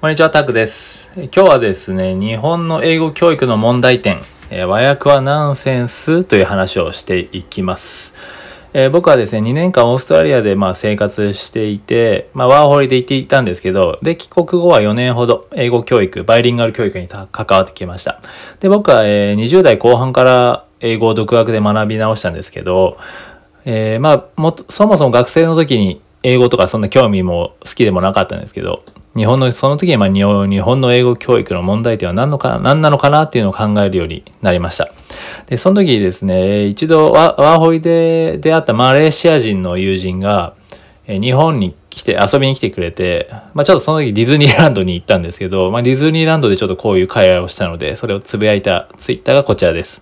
こんにちは、タクです。今日はですね、日本の英語教育の問題点、えー、和訳はナンセンスという話をしていきます。えー、僕はですね、2年間オーストラリアでまあ生活していて、まあ、ワーホリで行っていたんですけど、で、帰国後は4年ほど英語教育、バイリンガル教育に関わってきました。で、僕は、えー、20代後半から英語を独学で学び直したんですけど、えー、まあ、もそもそも学生の時に英語とかそんな興味も好きでもなかったんですけど、日本の、その時にま日本の英語教育の問題点は何のか、何なのかなっていうのを考えるようになりました。で、その時ですね、一度ワーホイで出会ったマレーシア人の友人が、日本に来て、遊びに来てくれて、まあちょっとその時ディズニーランドに行ったんですけど、まあディズニーランドでちょっとこういう会話をしたので、それをつぶやいたツイッターがこちらです。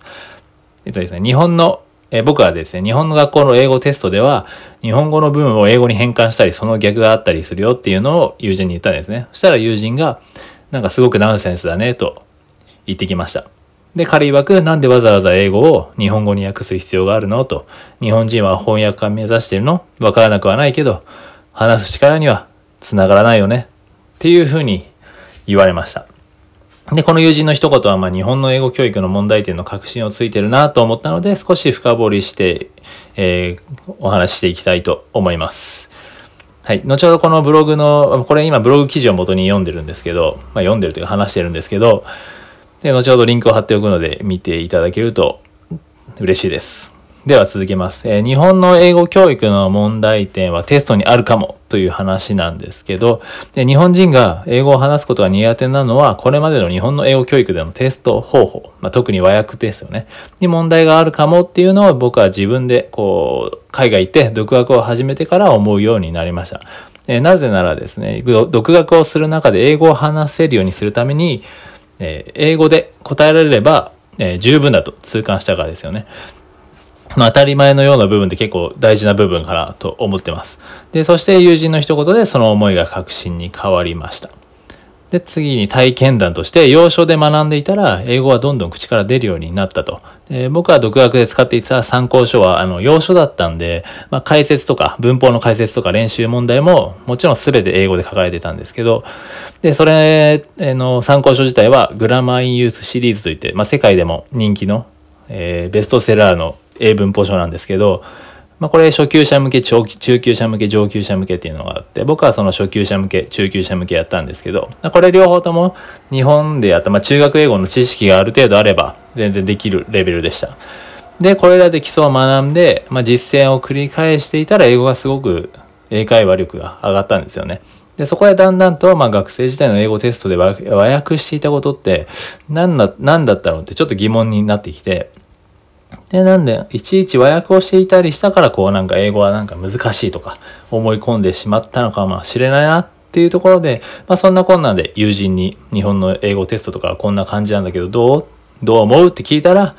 えっとですね、日本のえ僕はですね、日本の学校の英語テストでは、日本語の部分を英語に変換したり、その逆があったりするよっていうのを友人に言ったんですね。そしたら友人が、なんかすごくナンセンスだね、と言ってきました。で、彼曰く、なんでわざわざ英語を日本語に訳す必要があるのと、日本人は翻訳家目指してるの？わからなくはないけど、話す力には繋がらないよね。っていうふうに言われました。で、この友人の一言は、ま、日本の英語教育の問題点の確信をついてるなと思ったので、少し深掘りして、えー、お話ししていきたいと思います。はい。後ほどこのブログの、これ今ブログ記事を元に読んでるんですけど、まあ、読んでるというか話してるんですけど、で、後ほどリンクを貼っておくので見ていただけると嬉しいです。では続けます、えー、日本の英語教育の問題点はテストにあるかもという話なんですけど、で日本人が英語を話すことが苦手なのは、これまでの日本の英語教育でのテスト方法、まあ、特に和訳ですよね、に問題があるかもっていうのを僕は自分でこう、海外行って独学を始めてから思うようになりました。えなぜならですね、独学をする中で英語を話せるようにするために、え英語で答えられれば、え十分だと痛感したからですよね。まあ、当たり前のような部分って結構大事な部分かなと思ってます。で、そして友人の一言でその思いが確信に変わりました。で、次に体験談として、要所で学んでいたら、英語はどんどん口から出るようになったと。で僕は独学で使っていた参考書は、あの、要所だったんで、まあ、解説とか、文法の解説とか練習問題も、もちろん全て英語で書かれてたんですけど、で、それの参考書自体は、グラマーインユースシリーズといって、まあ、世界でも人気の、えー、ベストセラーの英文法書なんですけど、まあ、これ初級者向け、中級者向け、上級者向けっていうのがあって、僕はその初級者向け、中級者向けやったんですけど、まこれ両方とも日本でやった、まあ、中学英語の知識がある程度あれば全然できるレベルでした。で、これらで基礎を学んで、まあ、実践を繰り返していたら英語がすごく英会話力が上がったんですよね。で、そこでだんだんと、まあ、学生時代の英語テストで和訳していたことって、何だ、何だったのってちょっと疑問になってきて、で、なんで、いちいち和訳をしていたりしたから、こうなんか英語はなんか難しいとか思い込んでしまったのかもしれないなっていうところで、まあそんな困難で友人に日本の英語テストとかはこんな感じなんだけど、どう？どう思うって聞いたら、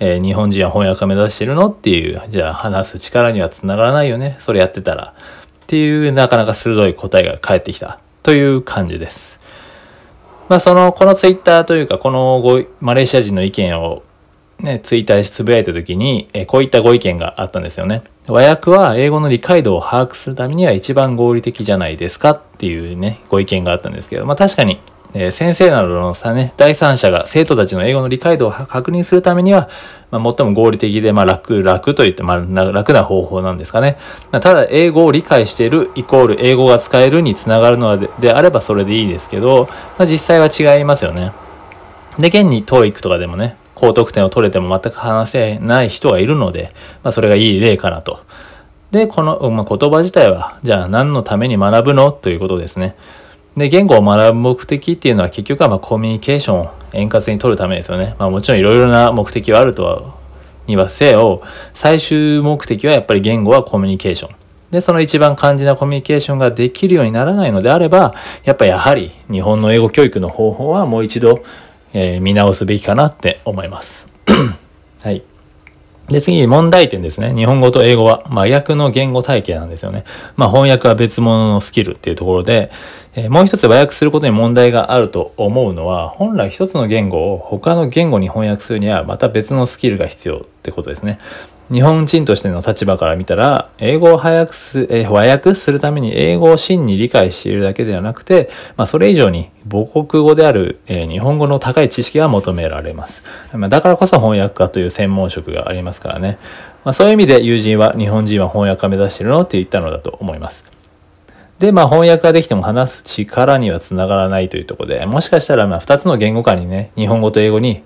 えー、日本人は翻訳を目指してるのっていう、じゃあ話す力にはつながらないよね。それやってたら。っていうなかなか鋭い答えが返ってきたという感じです。まあその、このツイッターというか、このごマレーシア人の意見をね、ツイッターでつぶやいた時に、えこういったご意見があったんですよね。和訳は英語の理解度を把握するためには一番合理的じゃないですかっていうね、ご意見があったんですけど、まあ確かに、え、先生などのさね、第三者が生徒たちの英語の理解度を確認するためには、まあ、最も合理的で、まあ楽、楽と言って、まあ楽な方法なんですかね。まあ、ただ、英語を理解しているイコール英語が使えるにつながるのでであればそれでいいですけど、まあ実際は違いますよね。で、現に TOEIC とかでもね、高得点を取れても全く話せない人がいるので、まあ、それがいい例かなと。で、この、まあ、言葉自体は、じゃあ何のために学ぶのということですね。で、言語を学ぶ目的っていうのは結局はまコミュニケーションを円滑に取るためですよね。まあもちろんいろいろな目的はあるとは、にはせよ、最終目的はやっぱり言語はコミュニケーション。で、その一番肝心なコミュニケーションができるようにならないのであれば、やっぱやはり日本の英語教育の方法はもう一度えー、見直すべきかなって思います。はい。で、次に問題点ですね。日本語と英語は真逆の言語体系なんですよね。まあ翻訳は別物のスキルっていうところで、えー、もう一つ和訳することに問題があると思うのは、本来一つの言語を他の言語に翻訳するにはまた別のスキルが必要ってことですね。日本人としての立場から見たら、英語を早くす、え和訳するために英語を真に理解しているだけではなくて、まあ、それ以上に母国語である、え日本語の高い知識が求められます。まあ、だからこそ翻訳家という専門職がありますからね。まあ、そういう意味で友人は日本人は翻訳家目指してるのって言ったのだと思います。で、まあ翻訳ができても話す力にはつながらないというとこで、もしかしたらまあ2つの言語間にね、日本語と英語に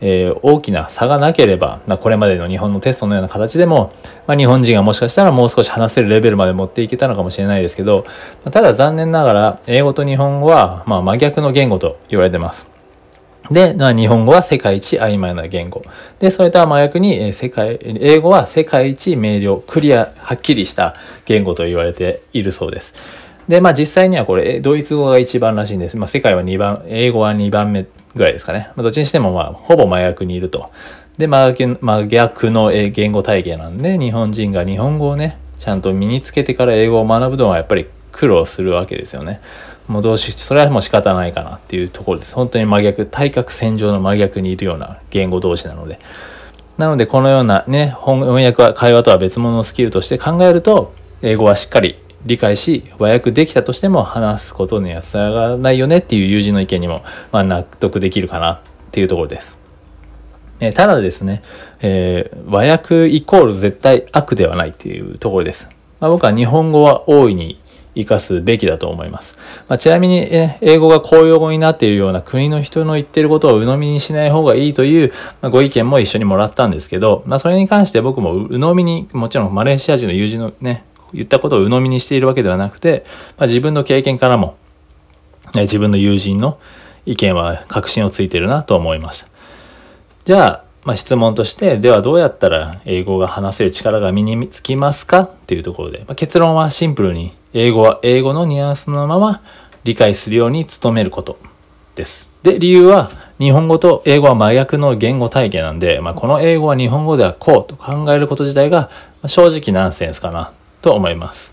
えー、大きな差がなければ、まあ、これまでの日本のテストのような形でも、まあ、日本人がもしかしたらもう少し話せるレベルまで持っていけたのかもしれないですけど、ただ残念ながら英語と日本語は、まあ、真逆の言語と言われてます。で、まあ、日本語は世界一曖昧な言語。で、それとは真逆に、えー、世界、英語は世界一明瞭、クリア、はっきりした言語と言われているそうです。で、まあ実際にはこれ、ドイツ語が一番らしいんです。まあ世界は2番、英語は2番目ぐらいですかね。まあ、どっちにしてもまあほぼ真逆にいると。で、真逆の言語体系なんで、日本人が日本語をね、ちゃんと身につけてから英語を学ぶのはやっぱり苦労するわけですよね。もうどうし、それはもう仕方ないかなっていうところです。本当に真逆、対角線上の真逆にいるような言語同士なので。なので、このようなね、翻訳は会話とは別物のスキルとして考えると、英語はしっかり理解し和訳できたとしても話すことにはつながらないよねっていう友人の意見にも、まあ、納得できるかなっていうところです。えただですね、えー、和訳イコール絶対悪ではないっていうところです。まあ、僕は日本語は大いに活かすべきだと思います。まあ、ちなみに、え英語が公用語になっているような国の人の言ってることを鵜呑みにしない方がいいという、まあ、ご意見も一緒にもらったんですけど、まあ、それに関して僕も鵜呑みに、もちろんマレーシア人の友人のね、言ったことを鵜呑みにしているわけではなくて、まあ、自分の経験からも、自分の友人の意見は確信をついてるなと思いました。じゃあ、まあ、質問として、ではどうやったら英語が話せる力が身につきますかっていうところで、まあ、結論はシンプルに、英語は英語のニュアンスのまま理解するように努めることです。で、理由は、日本語と英語は真逆の言語体系なんで、まあ、この英語は日本語ではこうと考えること自体が正直ナンセンスかなと思います。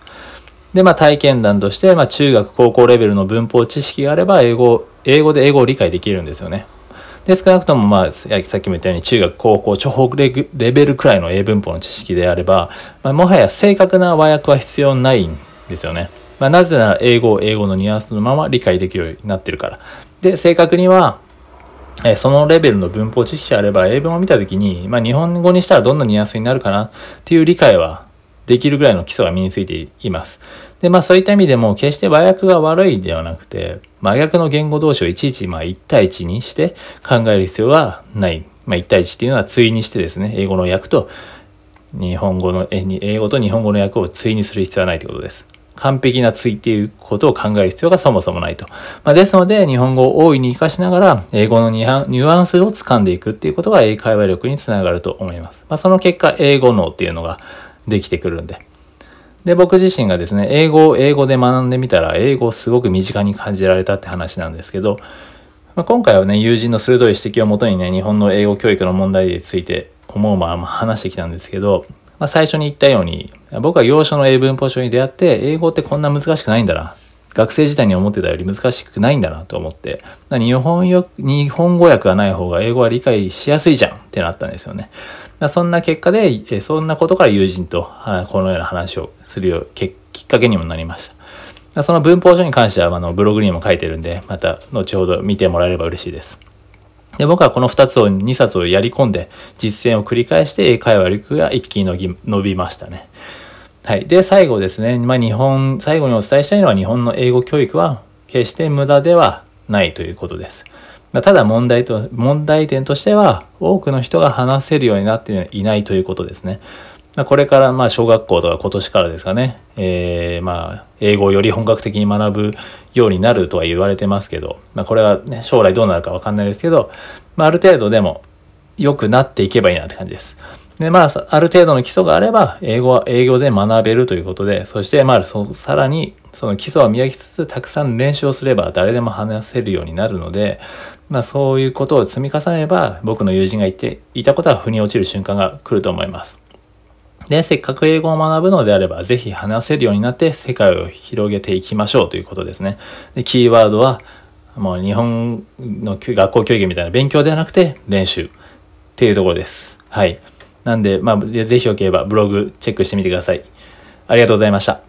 で、まあ体験談として、まあ中学、高校レベルの文法知識があれば、英語、英語で英語を理解できるんですよね。で、少なくともまあ、さっきも言ったように中学、高校、超北レベルくらいの英文法の知識であれば、まあ、もはや正確な和訳は必要ないんですよね。まあ、なぜなら英語を英語のニュアンスのまま理解できるようになってるから。で、正確には、えそのレベルの文法知識があれば英文を見たときに、まあ、日本語にしたらどんなニュアンスになるかなっていう理解はできるぐらいの基礎が身についています。で、まあそういった意味でも決して和訳が悪いではなくて、真逆の言語同士をいちいちまあ1対1にして考える必要はない。まあ1対1っていうのは対にしてですね、英語の訳と日本語の、英語と日本語の訳を対にする必要はないということです。完璧な対っていうことを考える必要がそもそもないと。まあ、ですので、日本語を大いに活かしながら、英語のニュアンスを掴んでいくっていうことが英会話力につながると思います。まあ、その結果、英語脳っていうのができてくるんで。で、僕自身がですね、英語を英語で学んでみたら、英語をすごく身近に感じられたって話なんですけど、まあ、今回はね、友人の鋭い指摘をもとにね、日本の英語教育の問題について思うまま話してきたんですけど、まあ、最初に言ったように、僕は要所の英文法書に出会って、英語ってこんな難しくないんだな。学生時代に思ってたより難しくないんだなと思って、日本よ日本語訳がない方が英語は理解しやすいじゃんってなったんですよね。そんな結果で、そんなことから友人とこのような話をするよきっかけにもなりました。その文法書に関してはあのブログにも書いてるんで、また後ほど見てもらえれば嬉しいです。で僕はこの2つを、2冊をやり込んで、実践を繰り返して英会話力が一気に伸びましたね。はい。で、最後ですね。まあ、日本、最後にお伝えしたいのは日本の英語教育は決して無駄ではないということです。まただ問題と、問題点としては、多くの人が話せるようになっていないということですね。まあこれから、まあ、小学校とか今年からですかね、えー、まあ、英語をより本格的に学ぶようになるとは言われてますけど、まあ、これはね、将来どうなるかわかんないですけど、まあ、ある程度でも良くなっていけばいいなって感じです。で、まあ、ある程度の基礎があれば、英語は英語で学べるということで、そして、まあ、そさらに、その基礎を磨きつつ、たくさん練習をすれば、誰でも話せるようになるので、まあ、そういうことを積み重ねれば、僕の友人が言っていたことは腑に落ちる瞬間が来ると思います。で、せっかく英語を学ぶのであれば、ぜひ話せるようになって世界を広げていきましょうということですね。で、キーワードは、もう日本の学校教育みたいな勉強ではなくて練習っていうところです。はい。なんで、まあ、ぜひよければブログチェックしてみてください。ありがとうございました。